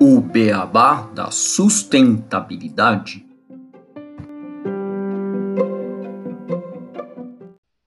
O beabá da sustentabilidade.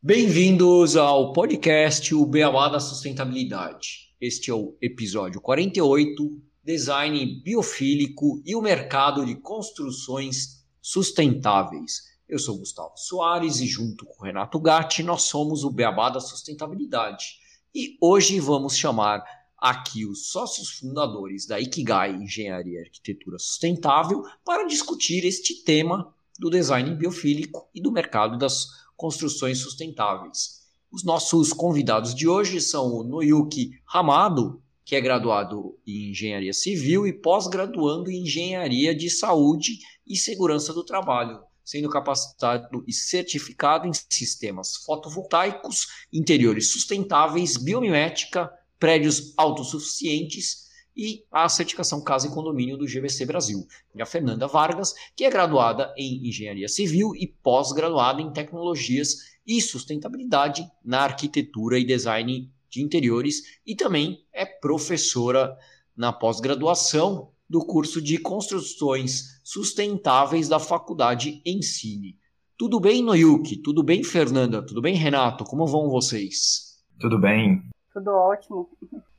Bem-vindos ao podcast O Beabá da Sustentabilidade. Este é o episódio 48, Design Biofílico e o Mercado de Construções Sustentáveis. Eu sou Gustavo Soares e junto com Renato Gatti nós somos o Beabá da Sustentabilidade. E hoje vamos chamar aqui os sócios fundadores da Ikigai Engenharia e Arquitetura Sustentável para discutir este tema do design biofílico e do mercado das construções sustentáveis. Os nossos convidados de hoje são o Noyuki Hamado, que é graduado em Engenharia Civil e pós-graduando em Engenharia de Saúde e Segurança do Trabalho, sendo capacitado e certificado em sistemas fotovoltaicos, interiores sustentáveis, biomimética, prédios autossuficientes e a certificação Casa e Condomínio do GVC Brasil. E a Fernanda Vargas, que é graduada em Engenharia Civil e pós-graduada em Tecnologias e Sustentabilidade na Arquitetura e Design de Interiores e também é professora na pós-graduação do curso de Construções Sustentáveis da Faculdade Ensine. Tudo bem, Noyuki? Tudo bem, Fernanda? Tudo bem, Renato? Como vão vocês? Tudo bem. Tudo ótimo.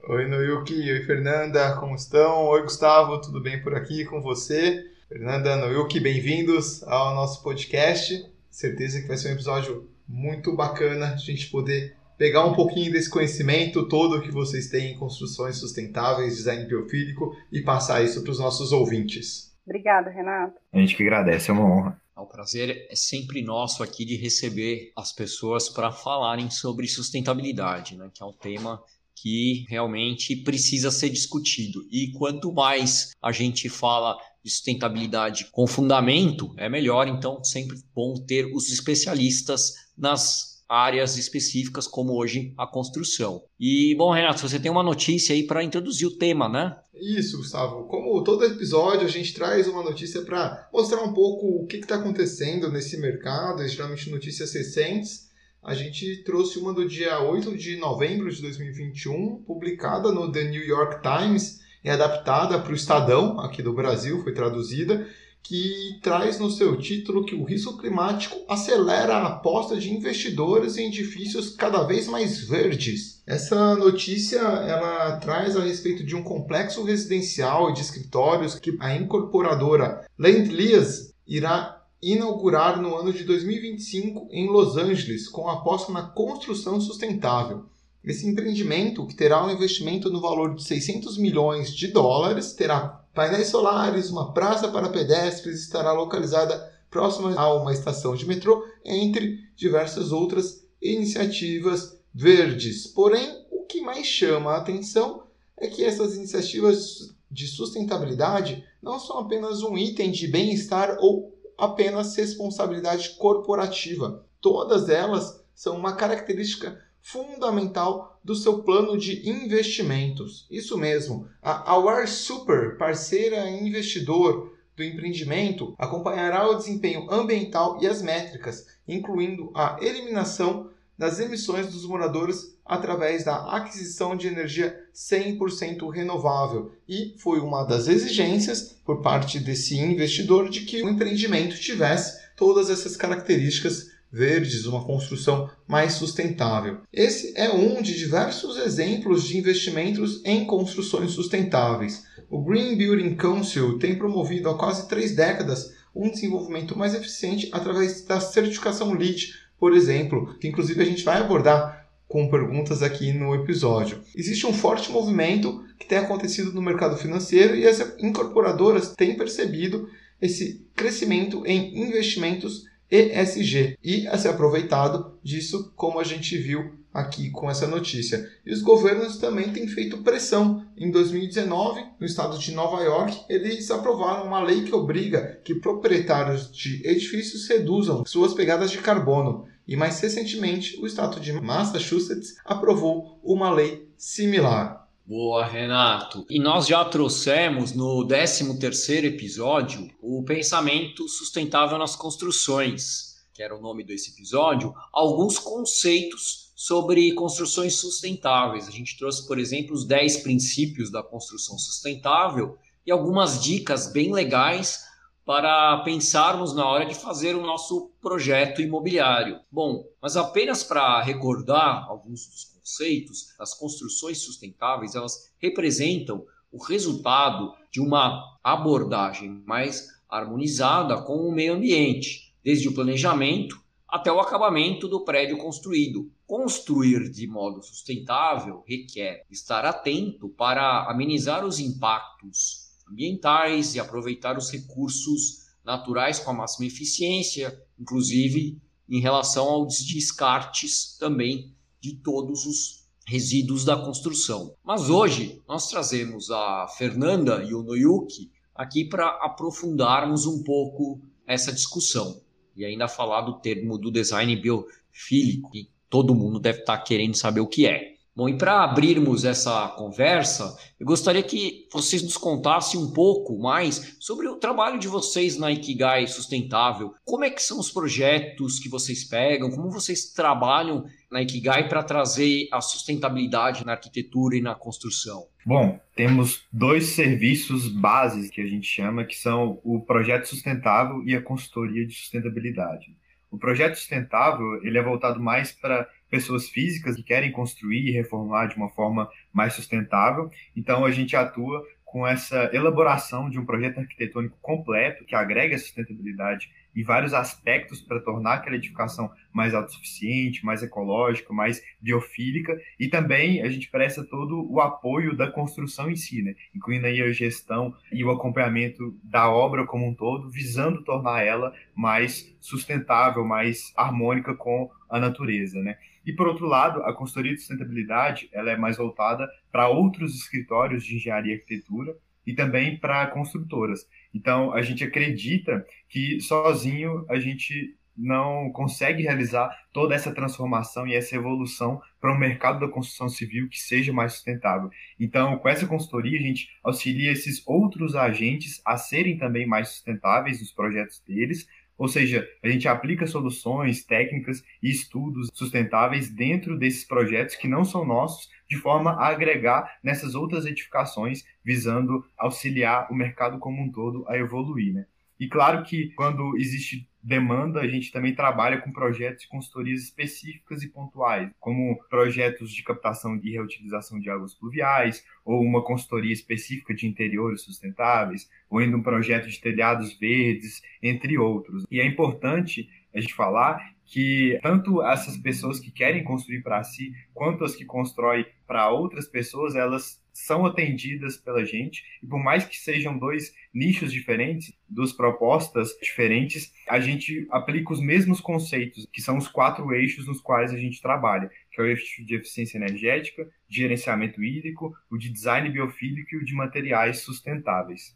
Oi, Noyuki. Oi, Fernanda. Como estão? Oi, Gustavo. Tudo bem por aqui com você? Fernanda, Noyuki, bem-vindos ao nosso podcast. Certeza que vai ser um episódio muito bacana a gente poder pegar um pouquinho desse conhecimento todo que vocês têm em construções sustentáveis, design biofílico e passar isso para os nossos ouvintes. Obrigada, Renato. A gente que agradece, é uma honra. O prazer é sempre nosso aqui de receber as pessoas para falarem sobre sustentabilidade, né? que é um tema que realmente precisa ser discutido. E quanto mais a gente fala de sustentabilidade com fundamento, é melhor. Então, sempre bom ter os especialistas nas áreas específicas, como hoje a construção. E, bom, Renato, você tem uma notícia aí para introduzir o tema, né? Isso, Gustavo. Como todo episódio, a gente traz uma notícia para mostrar um pouco o que está acontecendo nesse mercado, geralmente notícias recentes. A gente trouxe uma do dia 8 de novembro de 2021, publicada no The New York Times e adaptada para o Estadão, aqui do Brasil, foi traduzida que traz no seu título que o risco climático acelera a aposta de investidores em edifícios cada vez mais verdes. Essa notícia ela traz a respeito de um complexo residencial e de escritórios que a incorporadora Land Lease irá inaugurar no ano de 2025 em Los Angeles, com aposta na construção sustentável. Esse empreendimento, que terá um investimento no valor de 600 milhões de dólares, terá painéis solares, uma praça para pedestres estará localizada próxima a uma estação de metrô, entre diversas outras iniciativas verdes. Porém, o que mais chama a atenção é que essas iniciativas de sustentabilidade não são apenas um item de bem-estar ou apenas responsabilidade corporativa. Todas elas são uma característica fundamental do seu plano de investimentos. Isso mesmo, a Aware Super, parceira e investidor do empreendimento, acompanhará o desempenho ambiental e as métricas, incluindo a eliminação das emissões dos moradores através da aquisição de energia 100% renovável. E foi uma das exigências por parte desse investidor de que o empreendimento tivesse todas essas características verdes, uma construção mais sustentável. Esse é um de diversos exemplos de investimentos em construções sustentáveis. O Green Building Council tem promovido há quase três décadas um desenvolvimento mais eficiente através da certificação LEED, por exemplo, que inclusive a gente vai abordar com perguntas aqui no episódio. Existe um forte movimento que tem acontecido no mercado financeiro e as incorporadoras têm percebido esse crescimento em investimentos ESG e a ser aproveitado disso, como a gente viu aqui com essa notícia. E os governos também têm feito pressão. Em 2019, no estado de Nova York, eles aprovaram uma lei que obriga que proprietários de edifícios reduzam suas pegadas de carbono. E mais recentemente, o estado de Massachusetts aprovou uma lei similar. Boa, Renato. E nós já trouxemos no 13º episódio o pensamento sustentável nas construções, que era o nome desse episódio, alguns conceitos sobre construções sustentáveis. A gente trouxe, por exemplo, os 10 princípios da construção sustentável e algumas dicas bem legais para pensarmos na hora de fazer o nosso projeto imobiliário. Bom, mas apenas para recordar alguns dos conceitos, as construções sustentáveis, elas representam o resultado de uma abordagem mais harmonizada com o meio ambiente, desde o planejamento até o acabamento do prédio construído. Construir de modo sustentável requer estar atento para amenizar os impactos ambientais e aproveitar os recursos naturais com a máxima eficiência, inclusive em relação aos descartes também de todos os resíduos da construção. Mas hoje nós trazemos a Fernanda e o Noyuki aqui para aprofundarmos um pouco essa discussão e ainda falar do termo do design biofílico, que todo mundo deve estar querendo saber o que é. Bom, e para abrirmos essa conversa, eu gostaria que vocês nos contassem um pouco mais sobre o trabalho de vocês na Ikigai Sustentável. Como é que são os projetos que vocês pegam? Como vocês trabalham na Ikigai para trazer a sustentabilidade na arquitetura e na construção? Bom, temos dois serviços bases que a gente chama, que são o projeto sustentável e a consultoria de sustentabilidade. O projeto sustentável ele é voltado mais para pessoas físicas que querem construir e reformar de uma forma mais sustentável. Então, a gente atua com essa elaboração de um projeto arquitetônico completo que agrega sustentabilidade em vários aspectos para tornar aquela edificação mais autossuficiente, mais ecológica, mais biofílica, e também a gente presta todo o apoio da construção em si, né? incluindo aí a gestão e o acompanhamento da obra como um todo, visando tornar ela mais sustentável, mais harmônica com a natureza, né? E por outro lado, a consultoria de sustentabilidade, ela é mais voltada para outros escritórios de engenharia e arquitetura e também para construtoras. Então, a gente acredita que sozinho a gente não consegue realizar toda essa transformação e essa evolução para um mercado da construção civil que seja mais sustentável. Então, com essa consultoria, a gente auxilia esses outros agentes a serem também mais sustentáveis nos projetos deles, ou seja, a gente aplica soluções, técnicas e estudos sustentáveis dentro desses projetos que não são nossos, de forma a agregar nessas outras edificações, visando auxiliar o mercado como um todo a evoluir. Né? E claro que quando existe demanda, a gente também trabalha com projetos e consultorias específicas e pontuais, como projetos de captação e reutilização de águas pluviais, ou uma consultoria específica de interiores sustentáveis, ou ainda um projeto de telhados verdes, entre outros. E é importante a gente falar que tanto essas pessoas que querem construir para si, quanto as que constroem para outras pessoas, elas são atendidas pela gente, e por mais que sejam dois nichos diferentes, duas propostas diferentes, a gente aplica os mesmos conceitos, que são os quatro eixos nos quais a gente trabalha, que é o eixo de eficiência energética, de gerenciamento hídrico, o de design biofílico e o de materiais sustentáveis.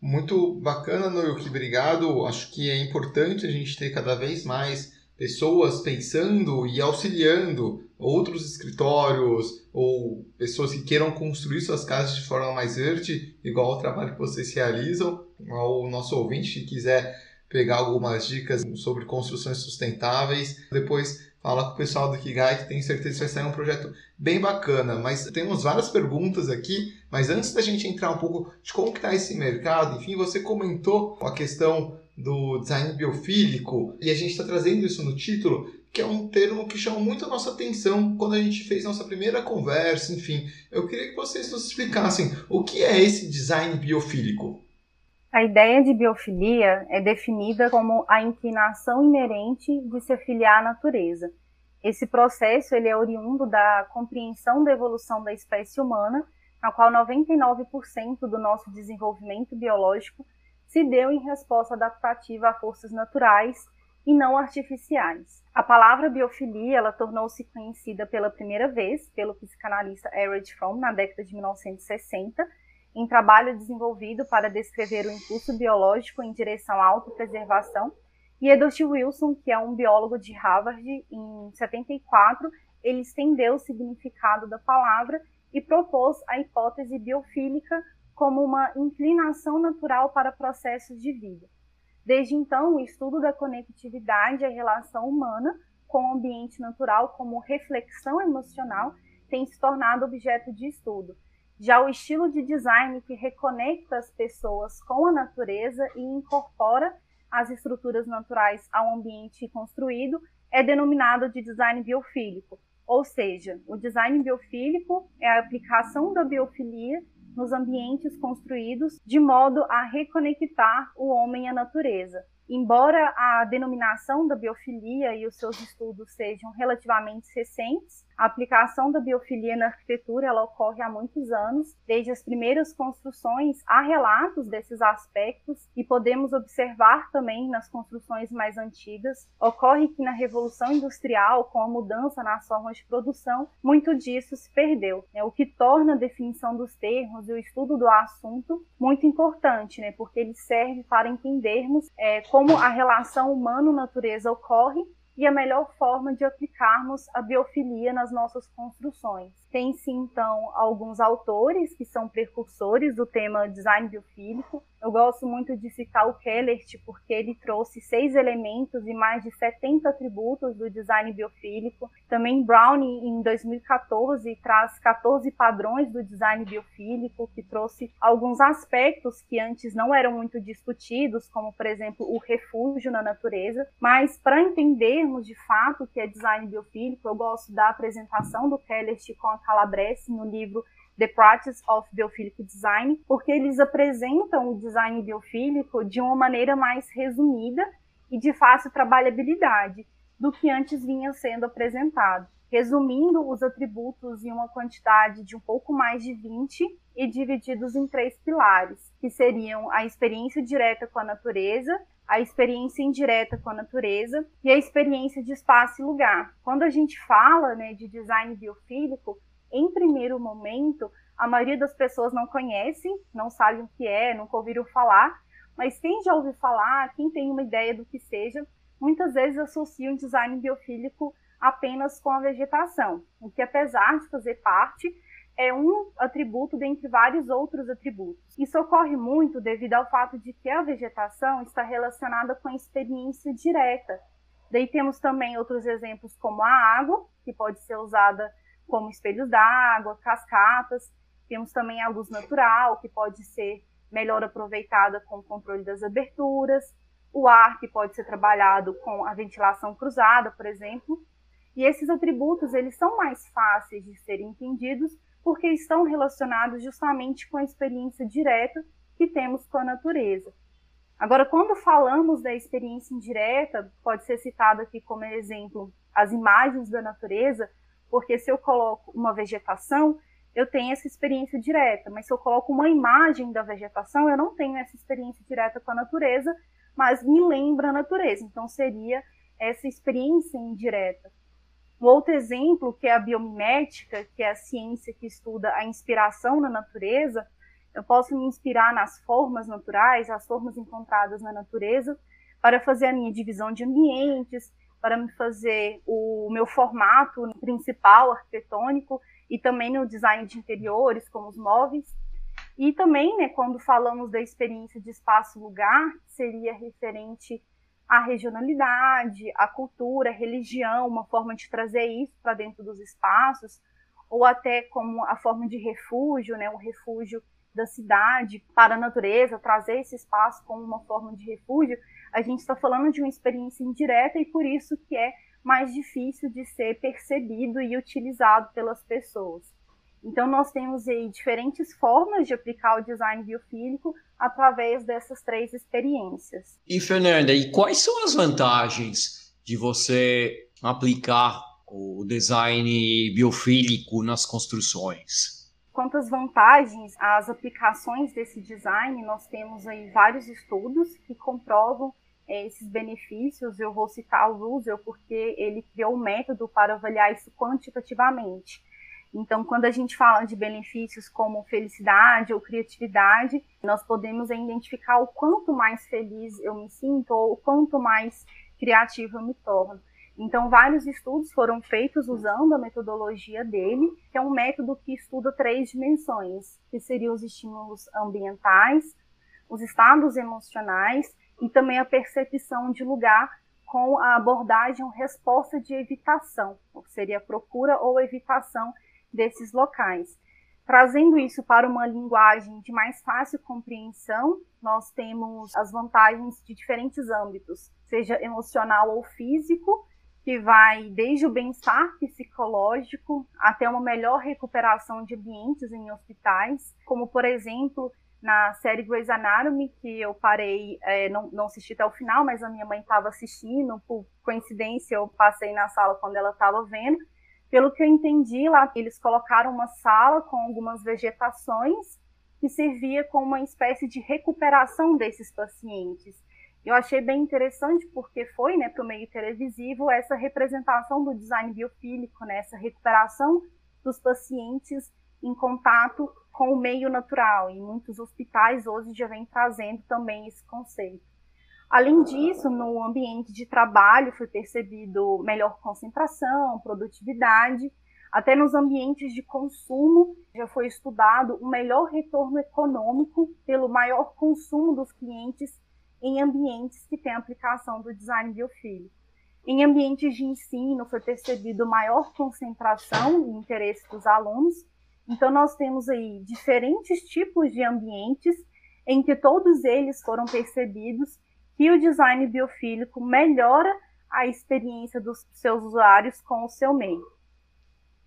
Muito bacana, Noyuki, obrigado. Acho que é importante a gente ter cada vez mais pessoas pensando e auxiliando outros escritórios ou pessoas que queiram construir suas casas de forma mais verde, igual ao trabalho que vocês realizam. Ao nosso ouvinte que quiser pegar algumas dicas sobre construções sustentáveis, depois fala com o pessoal do Kigai, que tenho certeza que vai sair um projeto bem bacana. Mas temos várias perguntas aqui, mas antes da gente entrar um pouco de como está esse mercado, enfim, você comentou a questão do design biofílico, e a gente está trazendo isso no título, que é um termo que chama muito a nossa atenção quando a gente fez nossa primeira conversa, enfim. Eu queria que vocês nos explicassem o que é esse design biofílico. A ideia de biofilia é definida como a inclinação inerente de se afiliar à natureza. Esse processo ele é oriundo da compreensão da evolução da espécie humana, na qual 99% do nosso desenvolvimento biológico se deu em resposta adaptativa a forças naturais e não artificiais. A palavra biofilia ela tornou-se conhecida pela primeira vez pelo psicanalista Erich Fromm na década de 1960, em trabalho desenvolvido para descrever o impulso biológico em direção à autopreservação, e Edward Wilson, que é um biólogo de Harvard, em 74, ele estendeu o significado da palavra e propôs a hipótese biofílica como uma inclinação natural para processos de vida. Desde então, o estudo da conectividade e a relação humana com o ambiente natural como reflexão emocional tem se tornado objeto de estudo. Já o estilo de design que reconecta as pessoas com a natureza e incorpora as estruturas naturais ao ambiente construído é denominado de design biofílico. Ou seja, o design biofílico é a aplicação da biofilia nos ambientes construídos de modo a reconectar o homem à natureza. Embora a denominação da biofilia e os seus estudos sejam relativamente recentes, a aplicação da biofilia na arquitetura ela ocorre há muitos anos. Desde as primeiras construções há relatos desses aspectos e podemos observar também nas construções mais antigas. Ocorre que na Revolução Industrial, com a mudança nas formas de produção, muito disso se perdeu, né? o que torna a definição dos termos e o estudo do assunto muito importante, né? porque ele serve para entendermos é, como a relação humano-natureza ocorre e a melhor forma de aplicarmos a biofilia nas nossas construções. Tem-se, então, alguns autores que são precursores do tema design biofílico. Eu gosto muito de citar o Kellert, porque ele trouxe seis elementos e mais de 70 atributos do design biofílico. Também Brown, em 2014, traz 14 padrões do design biofílico, que trouxe alguns aspectos que antes não eram muito discutidos, como, por exemplo, o refúgio na natureza. Mas, para entendermos de fato o que é design biofílico, eu gosto da apresentação do Kellert com a Calabrese no livro The Practice of Biophilic Design, porque eles apresentam o design biofílico de uma maneira mais resumida e de fácil trabalhabilidade do que antes vinha sendo apresentado, resumindo os atributos em uma quantidade de um pouco mais de 20 e divididos em três pilares, que seriam a experiência direta com a natureza, a experiência indireta com a natureza e a experiência de espaço e lugar. Quando a gente fala né, de design biofílico, em primeiro momento, a maioria das pessoas não conhecem, não sabem o que é, nunca ouviram falar, mas quem já ouviu falar, quem tem uma ideia do que seja, muitas vezes associa um design biofílico apenas com a vegetação, o que apesar de fazer parte, é um atributo dentre vários outros atributos. Isso ocorre muito devido ao fato de que a vegetação está relacionada com a experiência direta. Daí temos também outros exemplos como a água, que pode ser usada como espelhos d'água, cascatas. Temos também a luz natural, que pode ser melhor aproveitada com o controle das aberturas. O ar, que pode ser trabalhado com a ventilação cruzada, por exemplo. E esses atributos, eles são mais fáceis de serem entendidos porque estão relacionados justamente com a experiência direta que temos com a natureza. Agora, quando falamos da experiência indireta, pode ser citado aqui como exemplo as imagens da natureza, porque se eu coloco uma vegetação, eu tenho essa experiência direta, mas se eu coloco uma imagem da vegetação, eu não tenho essa experiência direta com a natureza, mas me lembra a natureza. Então seria essa experiência indireta. Um outro exemplo, que é a biomimética, que é a ciência que estuda a inspiração na natureza, eu posso me inspirar nas formas naturais, as formas encontradas na natureza, para fazer a minha divisão de ambientes, para me fazer o meu formato principal arquitetônico e também no design de interiores, como os móveis. E também, né, quando falamos da experiência de espaço-lugar, seria referente à regionalidade, à cultura, à religião, uma forma de trazer isso para dentro dos espaços, ou até como a forma de refúgio, né, um refúgio da cidade para a natureza, trazer esse espaço como uma forma de refúgio, a gente está falando de uma experiência indireta e por isso que é mais difícil de ser percebido e utilizado pelas pessoas. Então, nós temos aí diferentes formas de aplicar o design biofílico através dessas três experiências. E, Fernanda, e quais são as vantagens de você aplicar o design biofílico nas construções? Quanto às vantagens, as aplicações desse design, nós temos aí vários estudos que comprovam é, esses benefícios. Eu vou citar o Russell porque ele criou um método para avaliar isso quantitativamente. Então, quando a gente fala de benefícios como felicidade ou criatividade, nós podemos identificar o quanto mais feliz eu me sinto ou o quanto mais criativo eu me torno. Então, vários estudos foram feitos usando a metodologia dele, que é um método que estuda três dimensões, que seriam os estímulos ambientais, os estados emocionais e também a percepção de lugar com a abordagem resposta de evitação, que seria procura ou evitação desses locais. Trazendo isso para uma linguagem de mais fácil compreensão, nós temos as vantagens de diferentes âmbitos, seja emocional ou físico, que vai desde o bem-estar psicológico até uma melhor recuperação de ambientes em hospitais, como por exemplo na série Grey's Anatomy, que eu parei, é, não, não assisti até o final, mas a minha mãe estava assistindo, por coincidência eu passei na sala quando ela estava vendo. Pelo que eu entendi lá, eles colocaram uma sala com algumas vegetações que servia como uma espécie de recuperação desses pacientes. Eu achei bem interessante porque foi, né, para o meio televisivo essa representação do design biofílico, né, essa recuperação dos pacientes em contato com o meio natural. E muitos hospitais hoje já vêm trazendo também esse conceito. Além disso, no ambiente de trabalho foi percebido melhor concentração, produtividade. Até nos ambientes de consumo já foi estudado o melhor retorno econômico pelo maior consumo dos clientes em ambientes que têm aplicação do design biofílico. Em ambientes de ensino foi percebido maior concentração e interesse dos alunos então, nós temos aí diferentes tipos de ambientes em que todos eles foram percebidos que o design biofílico melhora a experiência dos seus usuários com o seu meio.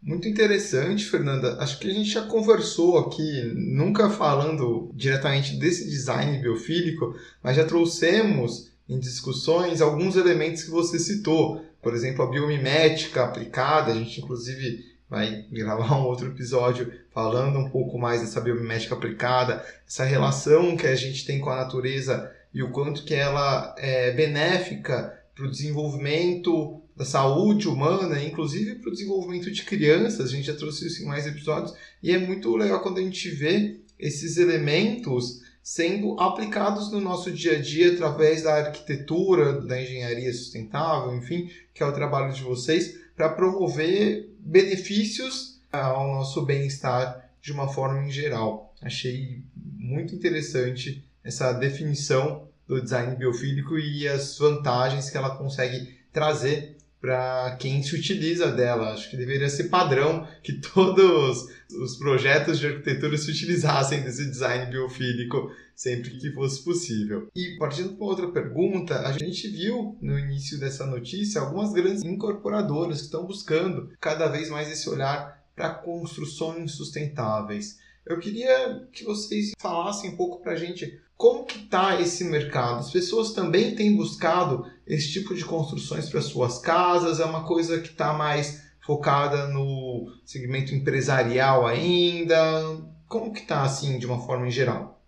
Muito interessante, Fernanda. Acho que a gente já conversou aqui, nunca falando diretamente desse design biofílico, mas já trouxemos em discussões alguns elementos que você citou. Por exemplo, a biomimética aplicada, a gente inclusive vai gravar um outro episódio falando um pouco mais dessa biomimética aplicada, essa relação que a gente tem com a natureza e o quanto que ela é benéfica para o desenvolvimento da saúde humana, inclusive para o desenvolvimento de crianças. A gente já trouxe isso em mais episódios e é muito legal quando a gente vê esses elementos sendo aplicados no nosso dia a dia através da arquitetura, da engenharia sustentável, enfim, que é o trabalho de vocês, para promover benefícios ao nosso bem-estar de uma forma em geral. Achei muito interessante essa definição do design biofílico e as vantagens que ela consegue trazer para quem se utiliza dela. Acho que deveria ser padrão que todos os projetos de arquitetura se utilizassem desse design biofílico sempre que fosse possível. E partindo para outra pergunta, a gente viu no início dessa notícia algumas grandes incorporadoras que estão buscando cada vez mais esse olhar para construções sustentáveis. Eu queria que vocês falassem um pouco para a gente como que está esse mercado. As pessoas também têm buscado esse tipo de construções para suas casas? É uma coisa que está mais focada no segmento empresarial ainda? Como que está assim de uma forma em geral?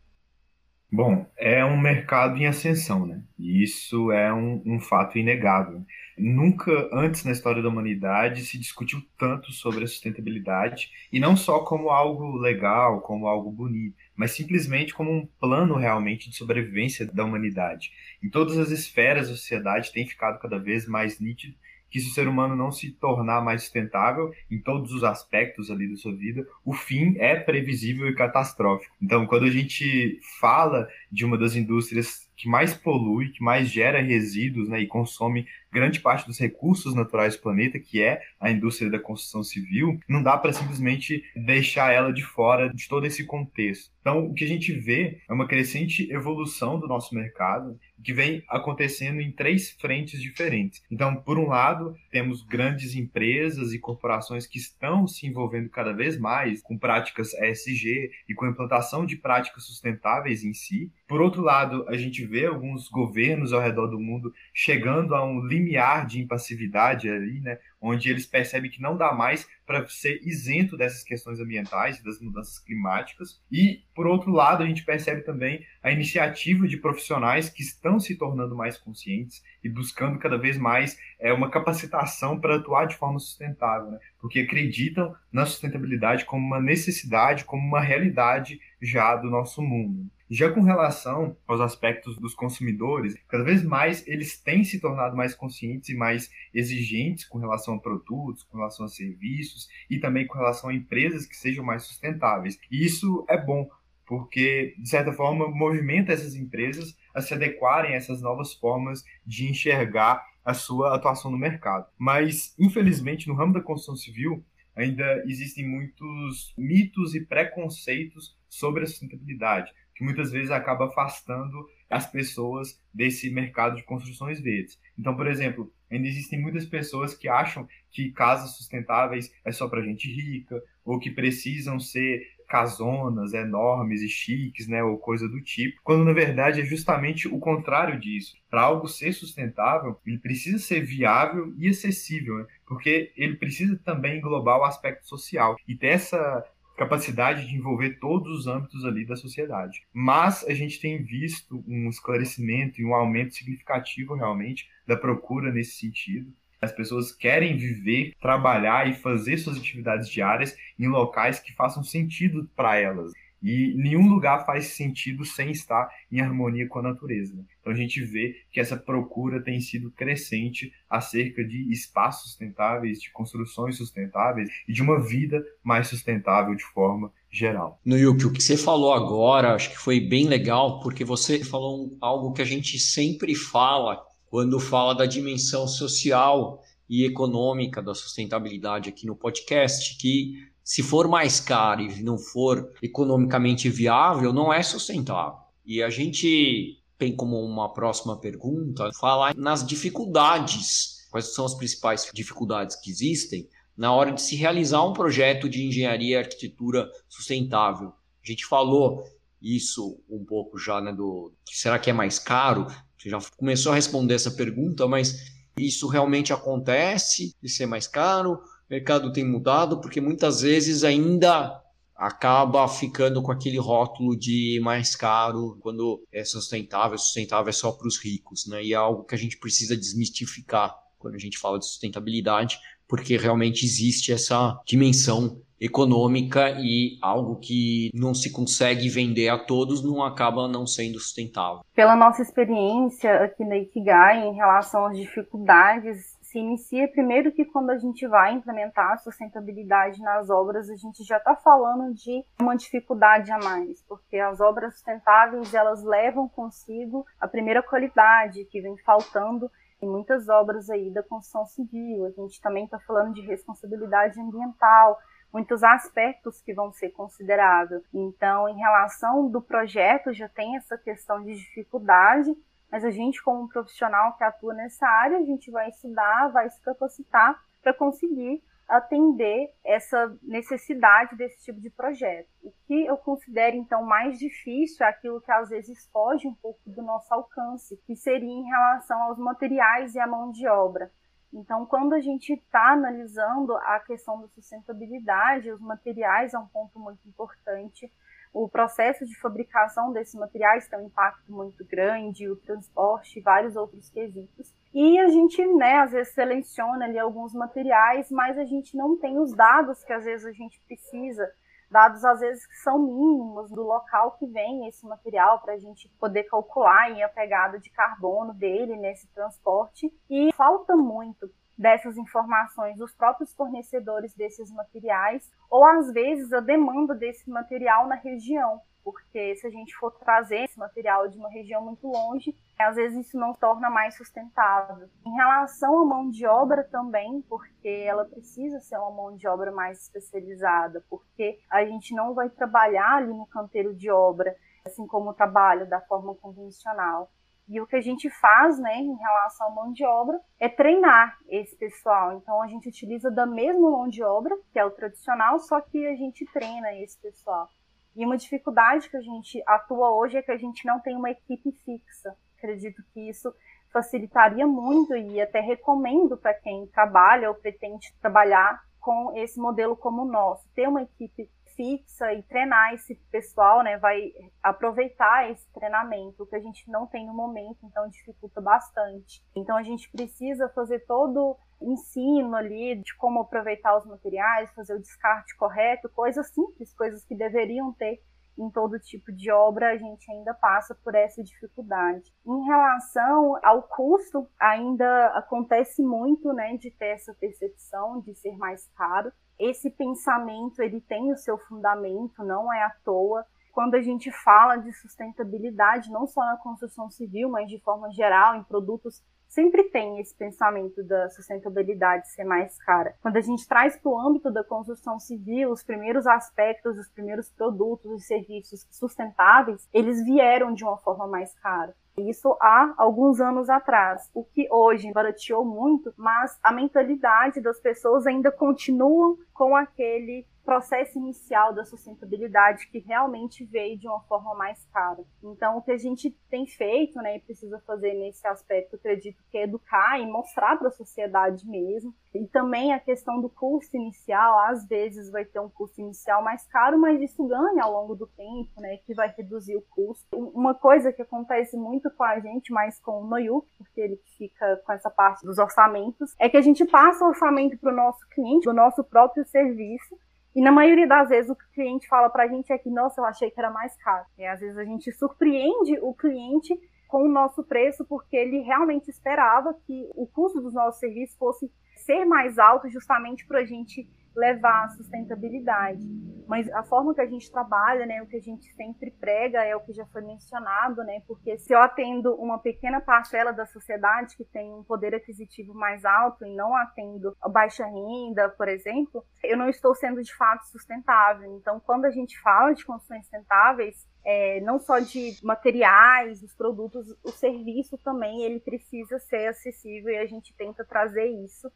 Bom, é um mercado em ascensão, né? E isso é um, um, fato inegável. Nunca antes na história da humanidade se discutiu tanto sobre a sustentabilidade, e não só como algo legal, como algo bonito, mas simplesmente como um plano realmente de sobrevivência da humanidade. Em todas as esferas da sociedade tem ficado cada vez mais nítido que se o ser humano não se tornar mais sustentável em todos os aspectos ali da sua vida, o fim é previsível e catastrófico. Então, quando a gente fala de uma das indústrias que mais polui, que mais gera resíduos né, e consome grande parte dos recursos naturais do planeta, que é a indústria da construção civil, não dá para simplesmente deixar ela de fora de todo esse contexto. Então, o que a gente vê é uma crescente evolução do nosso mercado, que vem acontecendo em três frentes diferentes. Então, por um lado, temos grandes empresas e corporações que estão se envolvendo cada vez mais com práticas ESG e com a implantação de práticas sustentáveis em si. Por outro lado, a gente vê alguns governos ao redor do mundo chegando a um limiar de impassividade ali, né, onde eles percebem que não dá mais para ser isento dessas questões ambientais e das mudanças climáticas. E, por outro lado, a gente percebe também a iniciativa de profissionais que estão se tornando mais conscientes e buscando cada vez mais é, uma capacitação para atuar de forma sustentável, né? porque acreditam na sustentabilidade como uma necessidade, como uma realidade já do nosso mundo. Já com relação aos aspectos dos consumidores, cada vez mais eles têm se tornado mais conscientes e mais exigentes com relação a produtos, com relação a serviços e também com relação a empresas que sejam mais sustentáveis. E isso é bom, porque, de certa forma, movimenta essas empresas a se adequarem a essas novas formas de enxergar a sua atuação no mercado. Mas, infelizmente, no ramo da construção civil, ainda existem muitos mitos e preconceitos sobre a sustentabilidade, muitas vezes acaba afastando as pessoas desse mercado de construções verdes. Então, por exemplo, ainda existem muitas pessoas que acham que casas sustentáveis é só para gente rica, ou que precisam ser casonas enormes e chiques, né, ou coisa do tipo, quando na verdade é justamente o contrário disso. Para algo ser sustentável, ele precisa ser viável e acessível, né? porque ele precisa também englobar o aspecto social e ter essa capacidade de envolver todos os âmbitos ali da sociedade. Mas a gente tem visto um esclarecimento e um aumento significativo realmente da procura nesse sentido. As pessoas querem viver, trabalhar e fazer suas atividades diárias em locais que façam sentido para elas. E nenhum lugar faz sentido sem estar em harmonia com a natureza. Né? Então a gente vê que essa procura tem sido crescente acerca de espaços sustentáveis, de construções sustentáveis e de uma vida mais sustentável de forma geral. No Yuki, o que você falou agora, acho que foi bem legal, porque você falou algo que a gente sempre fala quando fala da dimensão social e econômica da sustentabilidade aqui no podcast, que se for mais caro e não for economicamente viável, não é sustentável. E a gente tem como uma próxima pergunta falar nas dificuldades. Quais são as principais dificuldades que existem na hora de se realizar um projeto de engenharia e arquitetura sustentável? A gente falou isso um pouco já, né, do será que é mais caro? Você já começou a responder essa pergunta, mas isso realmente acontece de ser mais caro? O mercado tem mudado porque muitas vezes ainda acaba ficando com aquele rótulo de mais caro quando é sustentável, sustentável é só para os ricos, né? E é algo que a gente precisa desmistificar quando a gente fala de sustentabilidade, porque realmente existe essa dimensão econômica e algo que não se consegue vender a todos não acaba não sendo sustentável. Pela nossa experiência aqui na Ikigai em relação às dificuldades, se inicia primeiro que quando a gente vai implementar a sustentabilidade nas obras, a gente já está falando de uma dificuldade a mais, porque as obras sustentáveis elas levam consigo a primeira qualidade que vem faltando em muitas obras aí da construção civil. A gente também está falando de responsabilidade ambiental, muitos aspectos que vão ser considerados. Então, em relação do projeto, já tem essa questão de dificuldade, mas a gente, como profissional que atua nessa área, a gente vai estudar, vai se capacitar para conseguir atender essa necessidade desse tipo de projeto. O que eu considero então mais difícil é aquilo que às vezes foge um pouco do nosso alcance, que seria em relação aos materiais e à mão de obra. Então, quando a gente está analisando a questão da sustentabilidade, os materiais é um ponto muito importante. O processo de fabricação desses materiais tem um impacto muito grande, o transporte e vários outros quesitos. E a gente, né, às vezes seleciona ali alguns materiais, mas a gente não tem os dados que às vezes a gente precisa dados às vezes que são mínimos do local que vem esse material para a gente poder calcular a pegada de carbono dele nesse transporte. E falta muito dessas informações dos próprios fornecedores desses materiais ou às vezes a demanda desse material na região porque se a gente for trazer esse material de uma região muito longe, às vezes isso não torna mais sustentável. Em relação à mão de obra também, porque ela precisa ser uma mão de obra mais especializada, porque a gente não vai trabalhar ali no canteiro de obra, assim como o trabalho da forma convencional. E o que a gente faz, né, em relação à mão de obra, é treinar esse pessoal. Então a gente utiliza da mesma mão de obra, que é o tradicional, só que a gente treina esse pessoal. E uma dificuldade que a gente atua hoje é que a gente não tem uma equipe fixa. Acredito que isso facilitaria muito e até recomendo para quem trabalha ou pretende trabalhar com esse modelo como o nosso, ter uma equipe fixa e treinar esse pessoal, né, vai aproveitar esse treinamento, que a gente não tem no momento, então dificulta bastante. Então a gente precisa fazer todo ensino ali de como aproveitar os materiais, fazer o descarte correto, coisas simples, coisas que deveriam ter em todo tipo de obra, a gente ainda passa por essa dificuldade. Em relação ao custo, ainda acontece muito, né, de ter essa percepção de ser mais caro. Esse pensamento, ele tem o seu fundamento, não é à toa. Quando a gente fala de sustentabilidade, não só na construção civil, mas de forma geral, em produtos sempre tem esse pensamento da sustentabilidade ser mais cara. Quando a gente traz para o âmbito da construção civil, os primeiros aspectos, os primeiros produtos e serviços sustentáveis, eles vieram de uma forma mais cara. Isso há alguns anos atrás, o que hoje barateou muito, mas a mentalidade das pessoas ainda continuam com aquele processo inicial da sustentabilidade que realmente veio de uma forma mais cara. Então, o que a gente tem feito, né, e precisa fazer nesse aspecto, acredito que é educar e mostrar para a sociedade mesmo. E também a questão do custo inicial, às vezes vai ter um custo inicial mais caro, mas isso ganha ao longo do tempo, né, que vai reduzir o custo. Uma coisa que acontece muito com a gente, mais com o Noyuk, porque ele fica com essa parte dos orçamentos, é que a gente passa o orçamento para o nosso cliente, do nosso próprio serviço, e na maioria das vezes o que o cliente fala para a gente é que, nossa, eu achei que era mais caro. E às vezes a gente surpreende o cliente com o nosso preço porque ele realmente esperava que o custo dos nossos serviços fosse ser mais alto justamente para a gente levar a sustentabilidade. Mas a forma que a gente trabalha, né, o que a gente sempre prega é o que já foi mencionado, né, porque se eu atendo uma pequena parcela da sociedade que tem um poder aquisitivo mais alto e não atendo a baixa renda, por exemplo, eu não estou sendo de fato sustentável. Então, quando a gente fala de construções sustentáveis, é, não só de materiais, os produtos, o serviço também ele precisa ser acessível e a gente tenta trazer isso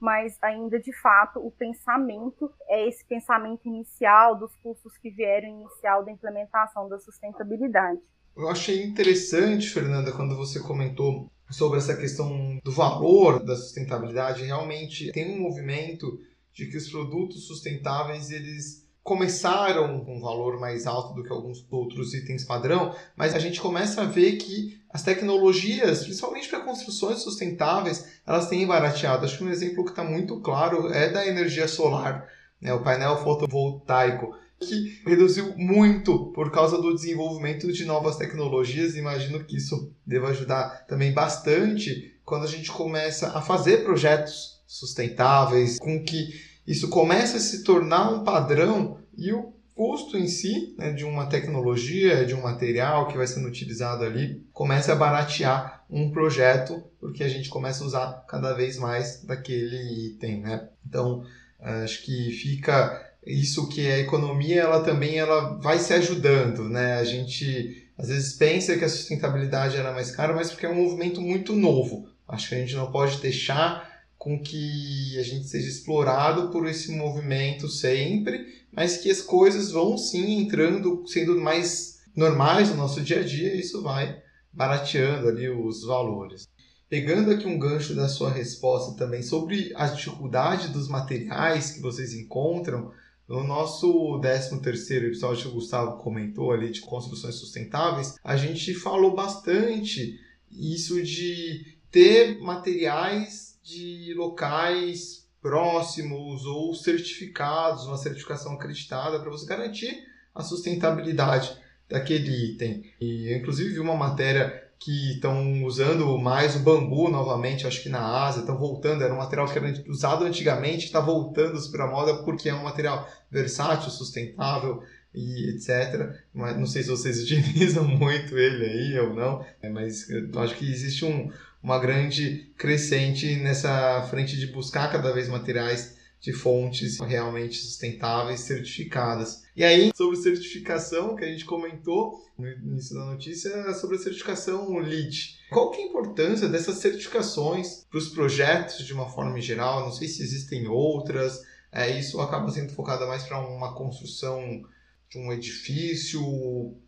mas ainda de fato o pensamento é esse pensamento inicial dos cursos que vieram inicial da implementação da sustentabilidade. Eu achei interessante, Fernanda, quando você comentou sobre essa questão do valor da sustentabilidade. Realmente tem um movimento de que os produtos sustentáveis eles começaram com um valor mais alto do que alguns outros itens padrão, mas a gente começa a ver que as tecnologias, principalmente para construções sustentáveis, elas têm barateado. Acho que um exemplo que está muito claro é da energia solar, né? o painel fotovoltaico, que reduziu muito por causa do desenvolvimento de novas tecnologias. Imagino que isso deva ajudar também bastante quando a gente começa a fazer projetos sustentáveis, com que isso começa a se tornar um padrão e o custo em si né, de uma tecnologia, de um material que vai sendo utilizado ali, começa a baratear um projeto, porque a gente começa a usar cada vez mais daquele item. Né? Então, acho que fica isso que a economia ela também ela vai se ajudando. Né? A gente às vezes pensa que a sustentabilidade era mais cara, mas porque é um movimento muito novo. Acho que a gente não pode deixar com que a gente seja explorado por esse movimento sempre, mas que as coisas vão sim entrando, sendo mais normais no nosso dia a dia, e isso vai barateando ali os valores. Pegando aqui um gancho da sua resposta também sobre a dificuldade dos materiais que vocês encontram, no nosso 13º episódio que o Gustavo comentou ali de construções sustentáveis, a gente falou bastante isso de ter materiais de locais próximos ou certificados, uma certificação acreditada para você garantir a sustentabilidade daquele item. E inclusive vi uma matéria que estão usando mais o bambu novamente, acho que na Ásia, estão voltando, era um material que era usado antigamente, está voltando para a moda porque é um material versátil, sustentável e etc. Mas não sei se vocês utilizam muito ele aí ou não, mas eu acho que existe um, uma grande crescente nessa frente de buscar cada vez materiais de fontes realmente sustentáveis certificadas. E aí, sobre certificação, que a gente comentou no início da notícia, sobre a certificação LEED. Qual que é a importância dessas certificações para os projetos de uma forma geral? Não sei se existem outras. É, isso acaba sendo focado mais para uma construção de um edifício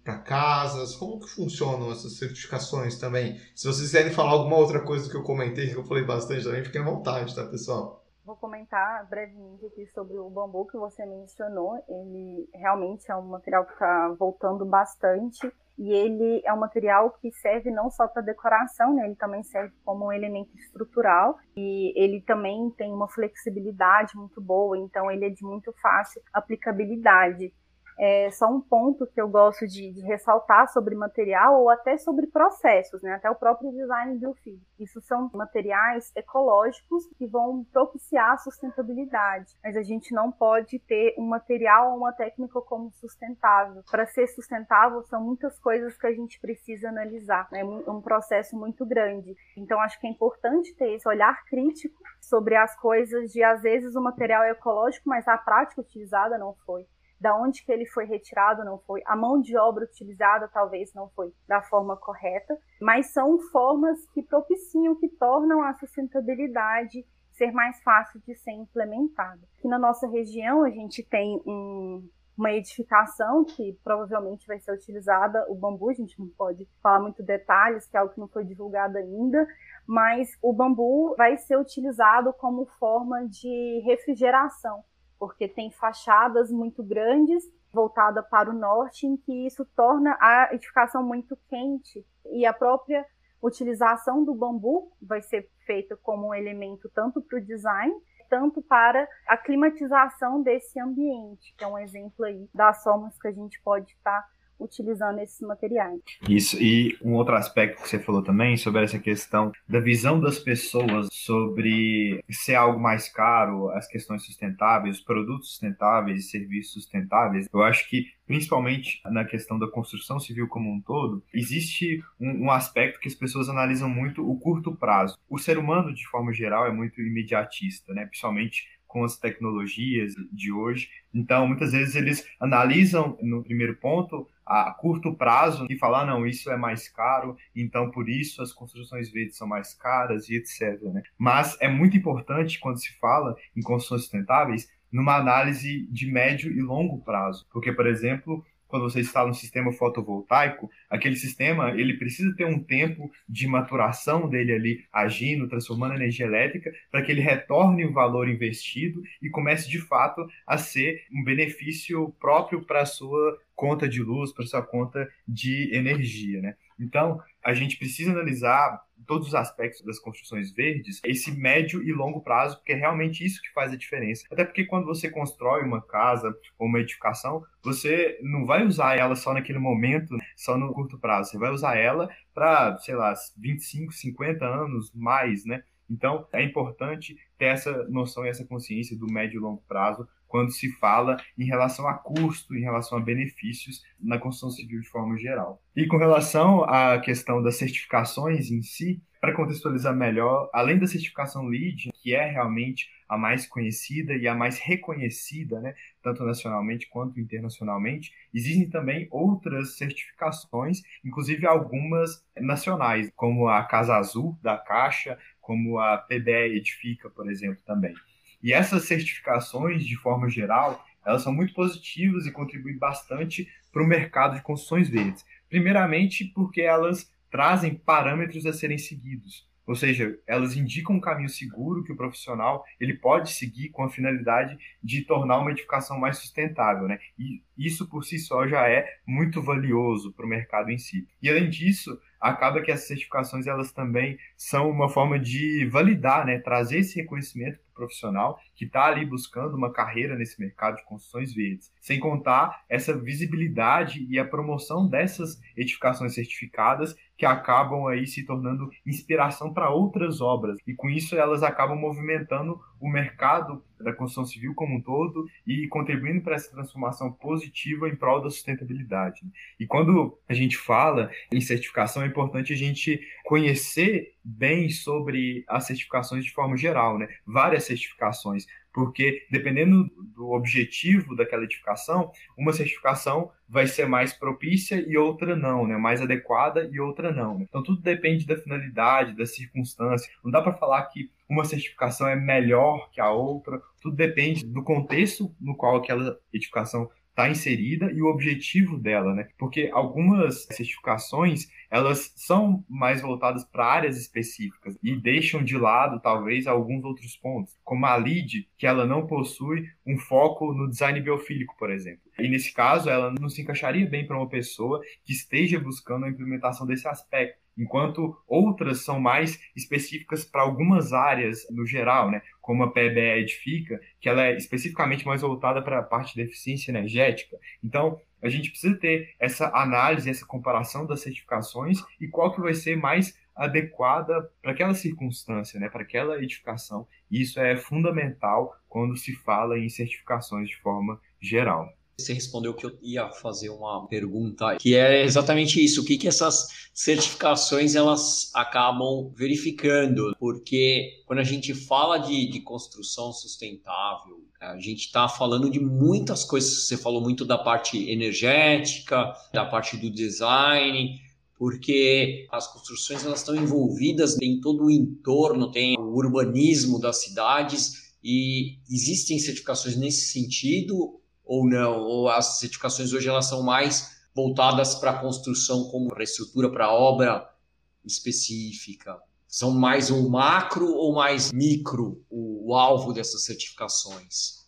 para casas? Como que funcionam essas certificações também? Se vocês quiserem falar alguma outra coisa que eu comentei, que eu falei bastante também, fiquem à vontade, tá, pessoal? Vou comentar brevemente aqui sobre o bambu que você mencionou. Ele realmente é um material que está voltando bastante e ele é um material que serve não só para decoração, né? ele também serve como um elemento estrutural e ele também tem uma flexibilidade muito boa, então ele é de muito fácil aplicabilidade. É só um ponto que eu gosto de, de, ressaltar sobre material ou até sobre processos, né? Até o próprio design biofísico. Isso são materiais ecológicos que vão propiciar a sustentabilidade, mas a gente não pode ter um material ou uma técnica como sustentável. Para ser sustentável, são muitas coisas que a gente precisa analisar, né? É um processo muito grande. Então, acho que é importante ter esse olhar crítico sobre as coisas de, às vezes, o material é ecológico, mas a prática utilizada não foi da onde que ele foi retirado não foi, a mão de obra utilizada talvez não foi da forma correta, mas são formas que propiciam, que tornam a sustentabilidade ser mais fácil de ser implementada. Aqui na nossa região a gente tem um, uma edificação que provavelmente vai ser utilizada o bambu, a gente não pode falar muito detalhes, que é algo que não foi divulgado ainda, mas o bambu vai ser utilizado como forma de refrigeração porque tem fachadas muito grandes voltada para o norte, em que isso torna a edificação muito quente. E a própria utilização do bambu vai ser feita como um elemento tanto para o design tanto para a climatização desse ambiente, que é um exemplo aí das formas que a gente pode estar tá utilizando esses materiais. Isso, e um outro aspecto que você falou também sobre essa questão da visão das pessoas sobre ser algo mais caro, as questões sustentáveis, os produtos sustentáveis e serviços sustentáveis, eu acho que principalmente na questão da construção civil como um todo, existe um, um, aspecto que as pessoas analisam muito o curto prazo. O ser humano, de forma geral, é muito imediatista, né? principalmente com as tecnologias de hoje. Então, muitas vezes eles analisam no primeiro ponto a curto prazo e falar, não, isso é mais caro, então por isso as construções verdes são mais caras e etc. Né? Mas é muito importante quando se fala em construções sustentáveis numa análise de médio e longo prazo, porque, por exemplo, quando você instala um sistema fotovoltaico, aquele sistema ele precisa ter um tempo de maturação dele ali agindo, transformando energia elétrica, para que ele retorne o valor investido e comece de fato a ser um benefício próprio para a sua conta de luz, para sua conta de energia, né? Então, a gente precisa analisar todos os aspectos das construções verdes, esse médio e longo prazo, porque é realmente isso que faz a diferença. Até porque quando você constrói uma casa ou uma edificação, você não vai usar ela só naquele momento, só no curto prazo. Você vai usar ela para, sei lá, 25, 50 anos mais, né? Então, é importante ter essa noção e essa consciência do médio e longo prazo quando se fala em relação a custo, em relação a benefícios na construção civil de forma geral. E com relação à questão das certificações em si, para contextualizar melhor, além da certificação LEED, que é realmente a mais conhecida e a mais reconhecida, né, tanto nacionalmente quanto internacionalmente, existem também outras certificações, inclusive algumas nacionais, como a Casa Azul da Caixa, como a PBE Edifica, por exemplo, também. E essas certificações, de forma geral, elas são muito positivas e contribuem bastante para o mercado de construções verdes. Primeiramente, porque elas trazem parâmetros a serem seguidos. Ou seja, elas indicam um caminho seguro que o profissional ele pode seguir com a finalidade de tornar uma edificação mais sustentável, né? E isso por si só já é muito valioso para o mercado em si. E além disso, acaba que essas certificações elas também são uma forma de validar, né, trazer esse reconhecimento para o profissional que está ali buscando uma carreira nesse mercado de construções verdes. Sem contar essa visibilidade e a promoção dessas edificações certificadas que acabam aí se tornando inspiração para outras obras. E com isso elas acabam movimentando o mercado da construção civil como um todo e contribuindo para essa transformação positiva em prol da sustentabilidade. E quando a gente fala em certificação, é importante a gente conhecer bem sobre as certificações de forma geral, né? Várias certificações, porque dependendo do objetivo daquela edificação, uma certificação vai ser mais propícia e outra não, né? Mais adequada e outra não. Então tudo depende da finalidade, da circunstância. Não dá para falar que uma certificação é melhor que a outra. Tudo depende do contexto no qual aquela edificação está inserida e o objetivo dela, né? Porque algumas certificações elas são mais voltadas para áreas específicas e deixam de lado talvez alguns outros pontos, como a LEED, que ela não possui um foco no design biofílico, por exemplo. E nesse caso, ela não se encaixaria bem para uma pessoa que esteja buscando a implementação desse aspecto enquanto outras são mais específicas para algumas áreas no geral, né? como a PBE Edifica, que ela é especificamente mais voltada para a parte de eficiência energética. Então, a gente precisa ter essa análise, essa comparação das certificações e qual que vai ser mais adequada para aquela circunstância, né, para aquela edificação. E isso é fundamental quando se fala em certificações de forma geral. Você respondeu que eu ia fazer uma pergunta, que é exatamente isso. O que, que essas certificações elas acabam verificando? Porque quando a gente fala de, de construção sustentável, a gente está falando de muitas coisas. Você falou muito da parte energética, da parte do design, porque as construções elas estão envolvidas em todo o entorno, tem o urbanismo das cidades e existem certificações nesse sentido ou não? Ou as certificações hoje elas são mais voltadas para a construção como reestrutura para obra específica? São mais o macro ou mais micro o, o alvo dessas certificações?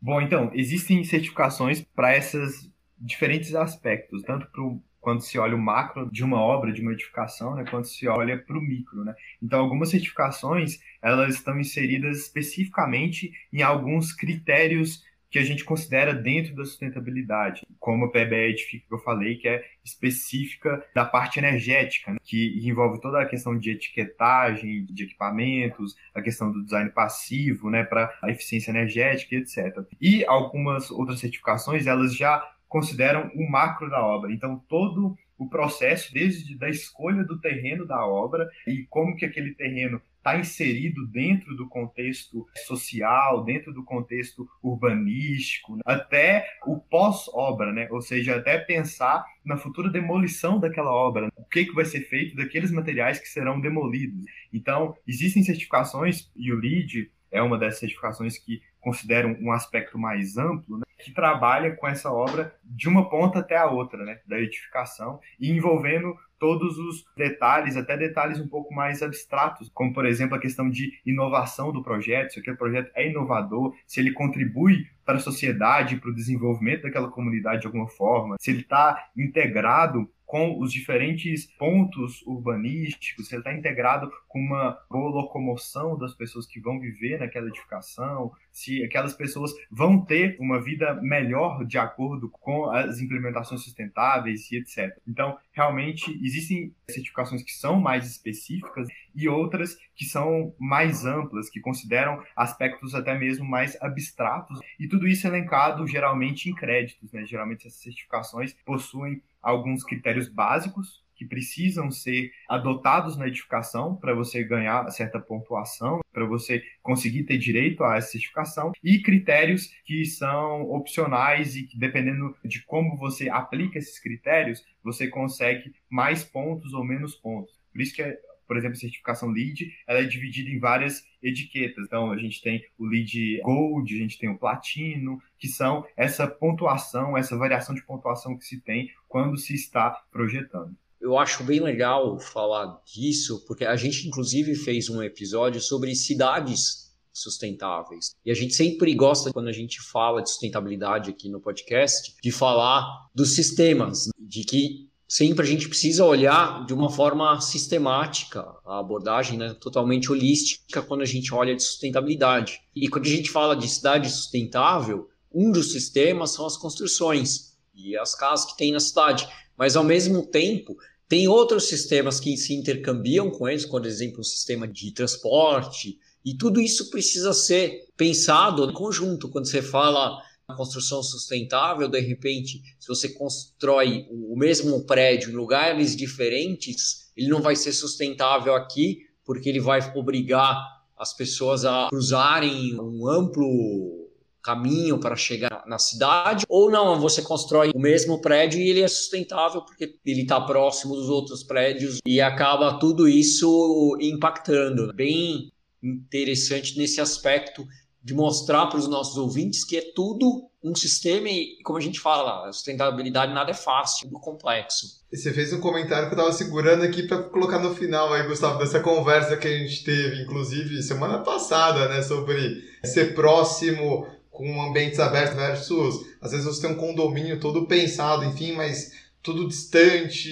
Bom, então, existem certificações para esses diferentes aspectos, tanto para quando se olha o macro de uma obra, de uma edificação, né, quando se olha para o micro. Né? Então, algumas certificações elas estão inseridas especificamente em alguns critérios que a gente considera dentro da sustentabilidade, como a PBE Edifica que eu falei, que é específica da parte energética, né? que envolve toda a questão de etiquetagem de equipamentos, a questão do design passivo, né, para a eficiência energética, etc. E algumas outras certificações, elas já consideram o macro da obra. Então, todo o processo, desde da escolha do terreno da obra e como que aquele terreno está inserido dentro do contexto social, dentro do contexto urbanístico, até o pós-obra, né? ou seja, até pensar na futura demolição daquela obra, o que, que vai ser feito daqueles materiais que serão demolidos. Então, existem certificações, e o LEED é uma dessas certificações que consideram um aspecto mais amplo, né? que trabalha com essa obra de uma ponta até a outra, né? da edificação, e envolvendo todos os detalhes, até detalhes um pouco mais abstratos, como por exemplo a questão de inovação do projeto, se aquele projeto é inovador, se ele contribui para a sociedade, para o desenvolvimento daquela comunidade de alguma forma, se ele está integrado com os diferentes pontos urbanísticos, se ele está integrado com uma boa locomoção das pessoas que vão viver naquela edificação, se aquelas pessoas vão ter uma vida melhor de acordo com as implementações sustentáveis e etc. Então, realmente, existem certificações que são mais específicas e outras que são mais amplas, que consideram aspectos até mesmo mais abstratos, e tudo isso é elencado geralmente em créditos. Né? Geralmente, essas certificações possuem alguns critérios básicos que precisam ser adotados na edificação para você ganhar certa pontuação, para você conseguir ter direito a essa certificação, e critérios que são opcionais e que, dependendo de como você aplica esses critérios, você consegue mais pontos ou menos pontos. Por isso que é por exemplo, certificação LEED, ela é dividida em várias etiquetas. Então, a gente tem o LEED Gold, a gente tem o Platino, que são essa pontuação, essa variação de pontuação que se tem quando se está projetando. Eu acho bem legal falar disso, porque a gente, inclusive, fez um episódio sobre cidades sustentáveis. E a gente sempre gosta, quando a gente fala de sustentabilidade aqui no podcast, de falar dos sistemas, de que sempre a gente precisa olhar de uma forma sistemática a abordagem, né, totalmente holística quando a gente olha de sustentabilidade. E quando a gente fala de cidade sustentável, um dos sistemas são as construções e as casas que tem na cidade. Mas ao mesmo tempo, tem outros sistemas que se intercambiam com eles, por exemplo, o sistema de transporte, e tudo isso precisa ser pensado em conjunto. Quando você fala construção sustentável, de repente, se você constrói o mesmo prédio em lugares diferentes, ele não vai ser sustentável aqui, porque ele vai obrigar as pessoas a cruzarem um amplo caminho para chegar na cidade, ou não, você constrói o mesmo prédio e ele é sustentável porque ele está próximo dos outros prédios e acaba tudo isso impactando. Bem interessante nesse aspecto de mostrar para os nossos ouvintes que é tudo um sistema e, como a gente fala, a sustentabilidade nada é fácil, é complexo. E você fez um comentário que eu estava segurando aqui para colocar no final aí, Gustavo, dessa conversa que a gente teve, inclusive semana passada, né, sobre ser próximo com ambientes abertos versus, às vezes você tem um condomínio todo pensado, enfim, mas tudo distante,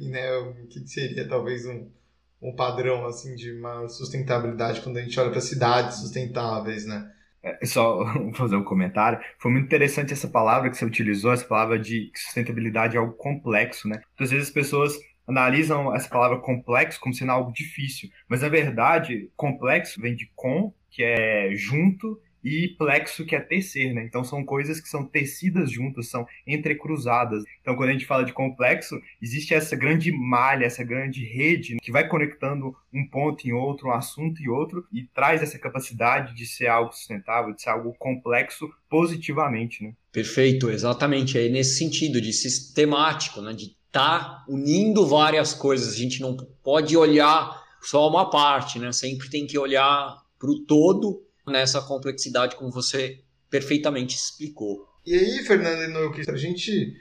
né, o que seria talvez um, um padrão assim de uma sustentabilidade quando a gente olha para cidades sustentáveis, né? É, só fazer um comentário. Foi muito interessante essa palavra que você utilizou, essa palavra de sustentabilidade é algo complexo, né? Muitas vezes as pessoas analisam essa palavra complexo como sendo algo difícil, mas na verdade, complexo vem de com, que é junto, e plexo, que é tecer, né? Então são coisas que são tecidas juntas, são entrecruzadas. Então quando a gente fala de complexo, existe essa grande malha, essa grande rede né, que vai conectando um ponto em outro, um assunto e outro, e traz essa capacidade de ser algo sustentável, de ser algo complexo positivamente, né? Perfeito, exatamente. É nesse sentido de sistemático, né? De estar tá unindo várias coisas. A gente não pode olhar só uma parte, né? Sempre tem que olhar para o todo nessa complexidade, como você perfeitamente explicou. E aí, Fernando e para a gente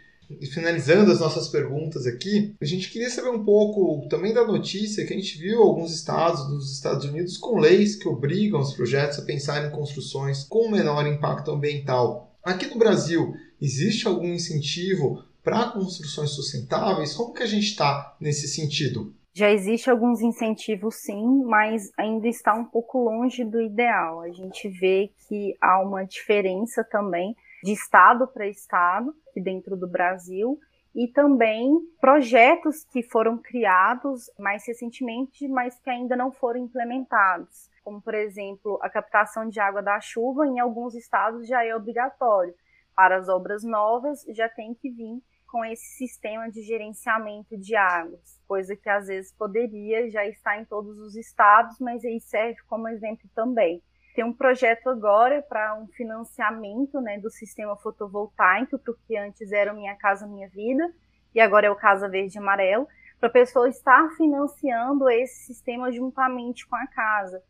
finalizando as nossas perguntas aqui, a gente queria saber um pouco também da notícia que a gente viu alguns estados dos Estados Unidos com leis que obrigam os projetos a pensar em construções com menor impacto ambiental. Aqui no Brasil, existe algum incentivo para construções sustentáveis? Como que a gente está nesse sentido? Já existe alguns incentivos sim, mas ainda está um pouco longe do ideal. A gente vê que há uma diferença também de estado para estado dentro do Brasil e também projetos que foram criados mais recentemente, mas que ainda não foram implementados, como por exemplo a captação de água da chuva em alguns estados já é obrigatório. Para as obras novas já tem que vir com esse sistema de gerenciamento de águas, coisa que às vezes poderia já estar em todos os estados, mas aí serve como exemplo também. Tem um projeto agora para um financiamento né, do sistema fotovoltaico, para o que antes era Minha Casa Minha Vida, e agora é o Casa Verde Amarelo, para a pessoa estar financiando esse sistema juntamente com a casa.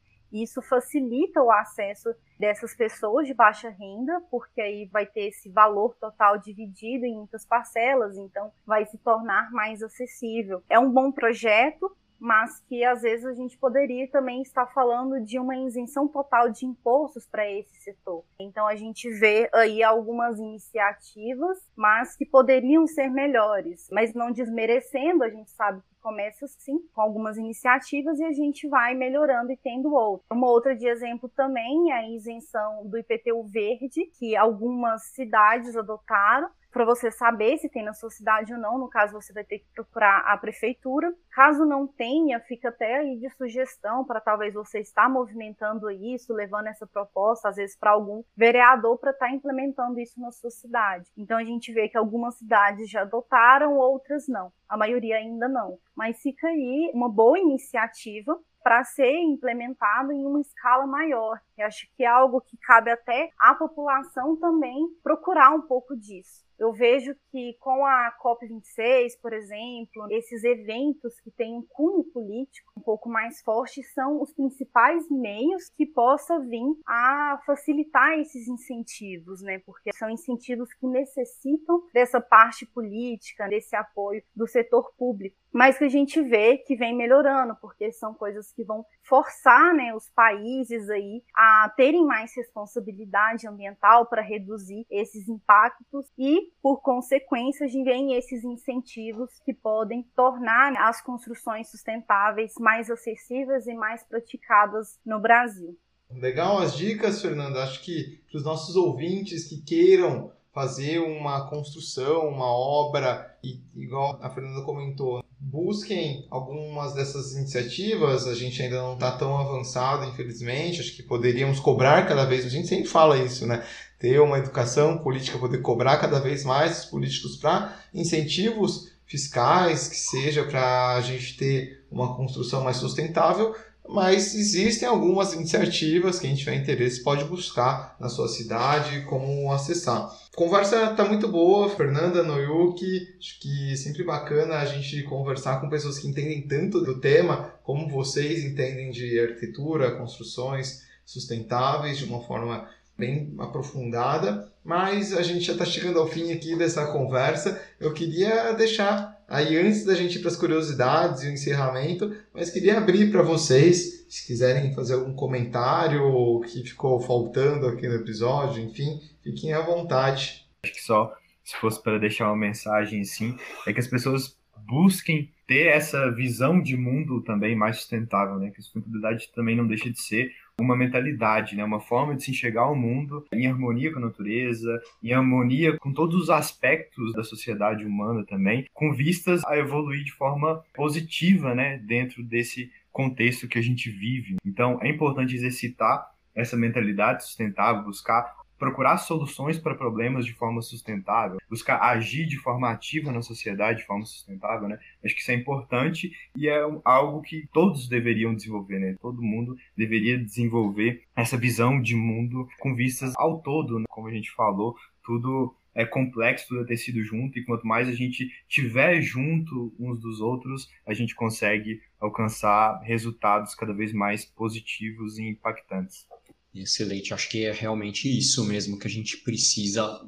Isso facilita o acesso dessas pessoas de baixa renda, porque aí vai ter esse valor total dividido em muitas parcelas, então vai se tornar mais acessível. É um bom projeto, mas que às vezes a gente poderia também estar falando de uma isenção total de impostos para esse setor. Então a gente vê aí algumas iniciativas, mas que poderiam ser melhores, mas não desmerecendo, a gente sabe que começa sim com algumas iniciativas e a gente vai melhorando e tendo outras. Uma outra de exemplo também é a isenção do IPTU verde, que algumas cidades adotaram para você saber se tem na sua cidade ou não. No caso, você vai ter que procurar a prefeitura. Caso não tenha, fica até aí de sugestão para talvez você estar movimentando isso, levando essa proposta, às vezes, para algum vereador para estar tá implementando isso na sua cidade. Então, a gente vê que algumas cidades já adotaram, outras não. A maioria ainda não. Mas fica aí uma boa iniciativa para ser implementado em uma escala maior. Eu acho que é algo que cabe até à população também procurar um pouco disso. Eu vejo que com a COP26, por exemplo, esses eventos que têm um cunho político um pouco mais forte são os principais meios que possa vir a facilitar esses incentivos, né? Porque são incentivos que necessitam dessa parte política, desse apoio do setor público mas que a gente vê que vem melhorando, porque são coisas que vão forçar né, os países aí a terem mais responsabilidade ambiental para reduzir esses impactos e, por consequência, vem esses incentivos que podem tornar as construções sustentáveis mais acessíveis e mais praticadas no Brasil. Legal as dicas, Fernanda. Acho que para os nossos ouvintes que queiram fazer uma construção, uma obra, e igual a Fernanda comentou, busquem algumas dessas iniciativas. A gente ainda não está tão avançado, infelizmente. Acho que poderíamos cobrar cada vez. A gente sempre fala isso, né? Ter uma educação política, poder cobrar cada vez mais os políticos para incentivos fiscais, que seja para a gente ter uma construção mais sustentável, mas existem algumas iniciativas que a gente tiver interesse pode buscar na sua cidade como acessar. Conversa está muito boa, Fernanda Noyuki, acho que é sempre bacana a gente conversar com pessoas que entendem tanto do tema como vocês entendem de arquitetura, construções sustentáveis de uma forma bem aprofundada, mas a gente já está chegando ao fim aqui dessa conversa. Eu queria deixar aí antes da gente ir para as curiosidades e o encerramento, mas queria abrir para vocês, se quiserem fazer algum comentário que ficou faltando aqui no episódio, enfim, fiquem à vontade. Acho que só se fosse para deixar uma mensagem assim, é que as pessoas busquem ter essa visão de mundo também mais sustentável, né? Que a sustentabilidade também não deixa de ser uma mentalidade, né? Uma forma de se enxergar o mundo em harmonia com a natureza, em harmonia com todos os aspectos da sociedade humana também, com vistas a evoluir de forma positiva, né? Dentro desse contexto que a gente vive. Então, é importante exercitar essa mentalidade sustentável, buscar procurar soluções para problemas de forma sustentável, buscar agir de forma ativa na sociedade de forma sustentável, né? Acho que isso é importante e é algo que todos deveriam desenvolver, né? Todo mundo deveria desenvolver essa visão de mundo com vistas ao todo, né? como a gente falou, tudo é complexo, tudo é tecido junto, e quanto mais a gente tiver junto uns dos outros, a gente consegue alcançar resultados cada vez mais positivos e impactantes. Excelente, acho que é realmente isso mesmo que a gente precisa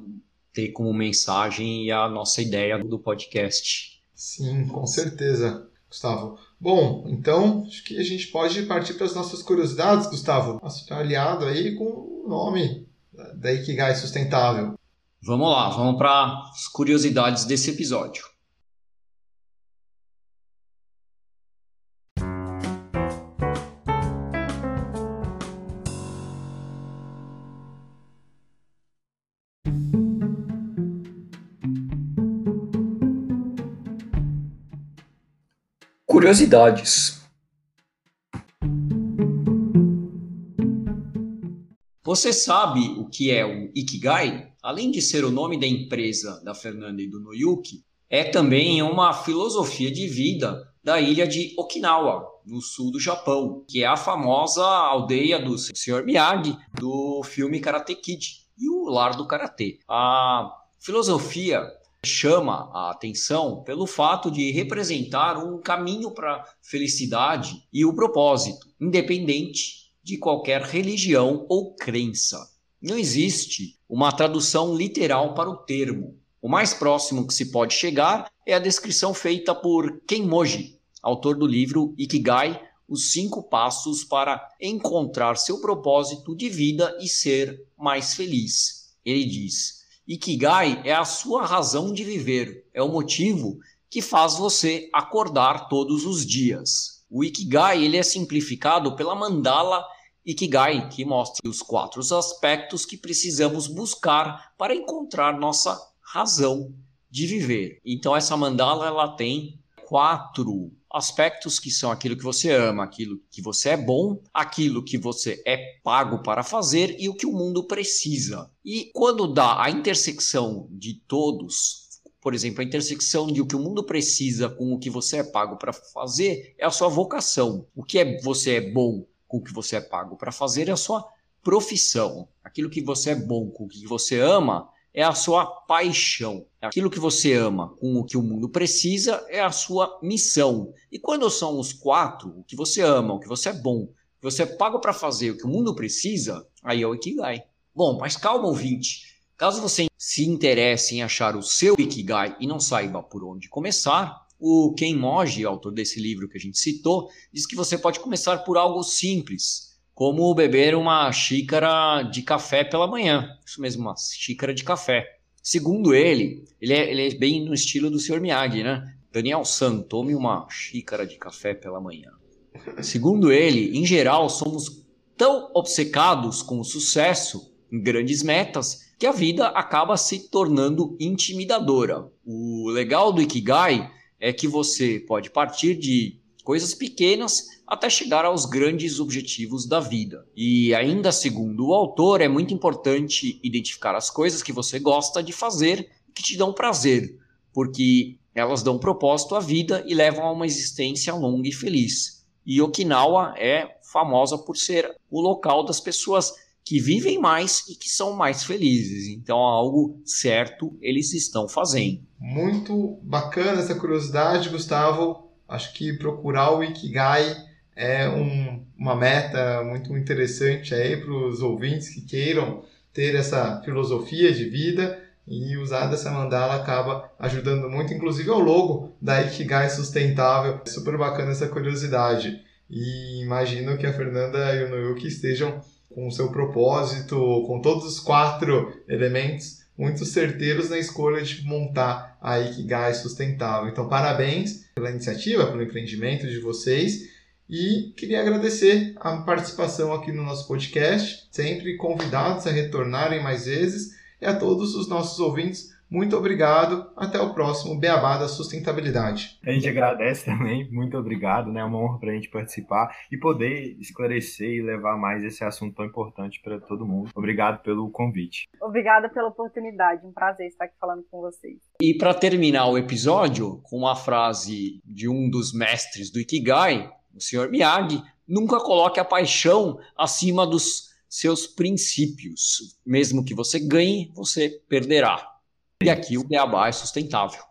ter como mensagem e a nossa ideia do podcast. Sim, com certeza, Gustavo. Bom, então acho que a gente pode partir para as nossas curiosidades, Gustavo. Aliado aí com o nome da Ikigai Sustentável. Vamos lá, vamos para as curiosidades desse episódio. Curiosidades. Você sabe o que é o Ikigai? Além de ser o nome da empresa da Fernanda e do Noyuki, é também uma filosofia de vida da ilha de Okinawa, no sul do Japão, que é a famosa aldeia do Sr. Miyagi do filme Karate Kid e o lar do karatê. A filosofia chama a atenção pelo fato de representar um caminho para a felicidade e o propósito, independente de qualquer religião ou crença. Não existe uma tradução literal para o termo. O mais próximo que se pode chegar é a descrição feita por Kenmoji, autor do livro Ikigai, os cinco passos para encontrar seu propósito de vida e ser mais feliz. Ele diz: Ikigai é a sua razão de viver, é o motivo que faz você acordar todos os dias. O Ikigai ele é simplificado pela mandala Ikigai, que mostra os quatro aspectos que precisamos buscar para encontrar nossa razão de viver. Então essa mandala ela tem quatro aspectos que são aquilo que você ama, aquilo que você é bom, aquilo que você é pago para fazer e o que o mundo precisa. E quando dá a intersecção de todos, por exemplo, a intersecção de o que o mundo precisa com o que você é pago para fazer é a sua vocação. O que é você é bom com o que você é pago para fazer é a sua profissão. Aquilo que você é bom com o que você ama é a sua paixão. Aquilo que você ama com o que o mundo precisa é a sua missão. E quando são os quatro, o que você ama, o que você é bom, o que você é para fazer, o que o mundo precisa, aí é o Ikigai. Bom, mas calma, ouvinte. Caso você se interesse em achar o seu Ikigai e não saiba por onde começar, o Ken Moji, autor desse livro que a gente citou, diz que você pode começar por algo simples, como beber uma xícara de café pela manhã. Isso mesmo, uma xícara de café. Segundo ele, ele é, ele é bem no estilo do Sr. Miyagi, né? Daniel San, tome uma xícara de café pela manhã. Segundo ele, em geral, somos tão obcecados com o sucesso em grandes metas que a vida acaba se tornando intimidadora. O legal do Ikigai é que você pode partir de coisas pequenas até chegar aos grandes objetivos da vida. E ainda segundo o autor, é muito importante identificar as coisas que você gosta de fazer que te dão prazer, porque elas dão propósito à vida e levam a uma existência longa e feliz. E Okinawa é famosa por ser o local das pessoas que vivem mais e que são mais felizes. Então, algo certo eles estão fazendo. Muito bacana essa curiosidade, Gustavo. Acho que procurar o Ikigai é um, uma meta muito interessante aí para os ouvintes que queiram ter essa filosofia de vida e usar dessa mandala acaba ajudando muito, inclusive ao logo da Ikigai Sustentável. É super bacana essa curiosidade. E imagino que a Fernanda e o Noyuki estejam com o seu propósito, com todos os quatro elementos muito certeiros na escolha de montar a Ikigai sustentável. Então, parabéns pela iniciativa, pelo empreendimento de vocês. E queria agradecer a participação aqui no nosso podcast, sempre convidados a retornarem mais vezes, e a todos os nossos ouvintes muito obrigado. Até o próximo Beabá da Sustentabilidade. A gente agradece também. Muito obrigado. Né? É uma honra para a gente participar e poder esclarecer e levar mais esse assunto tão importante para todo mundo. Obrigado pelo convite. Obrigada pela oportunidade. Um prazer estar aqui falando com vocês. E para terminar o episódio, com uma frase de um dos mestres do Ikigai, o Sr. Miyagi, nunca coloque a paixão acima dos seus princípios. Mesmo que você ganhe, você perderá. E aqui o beabá é sustentável.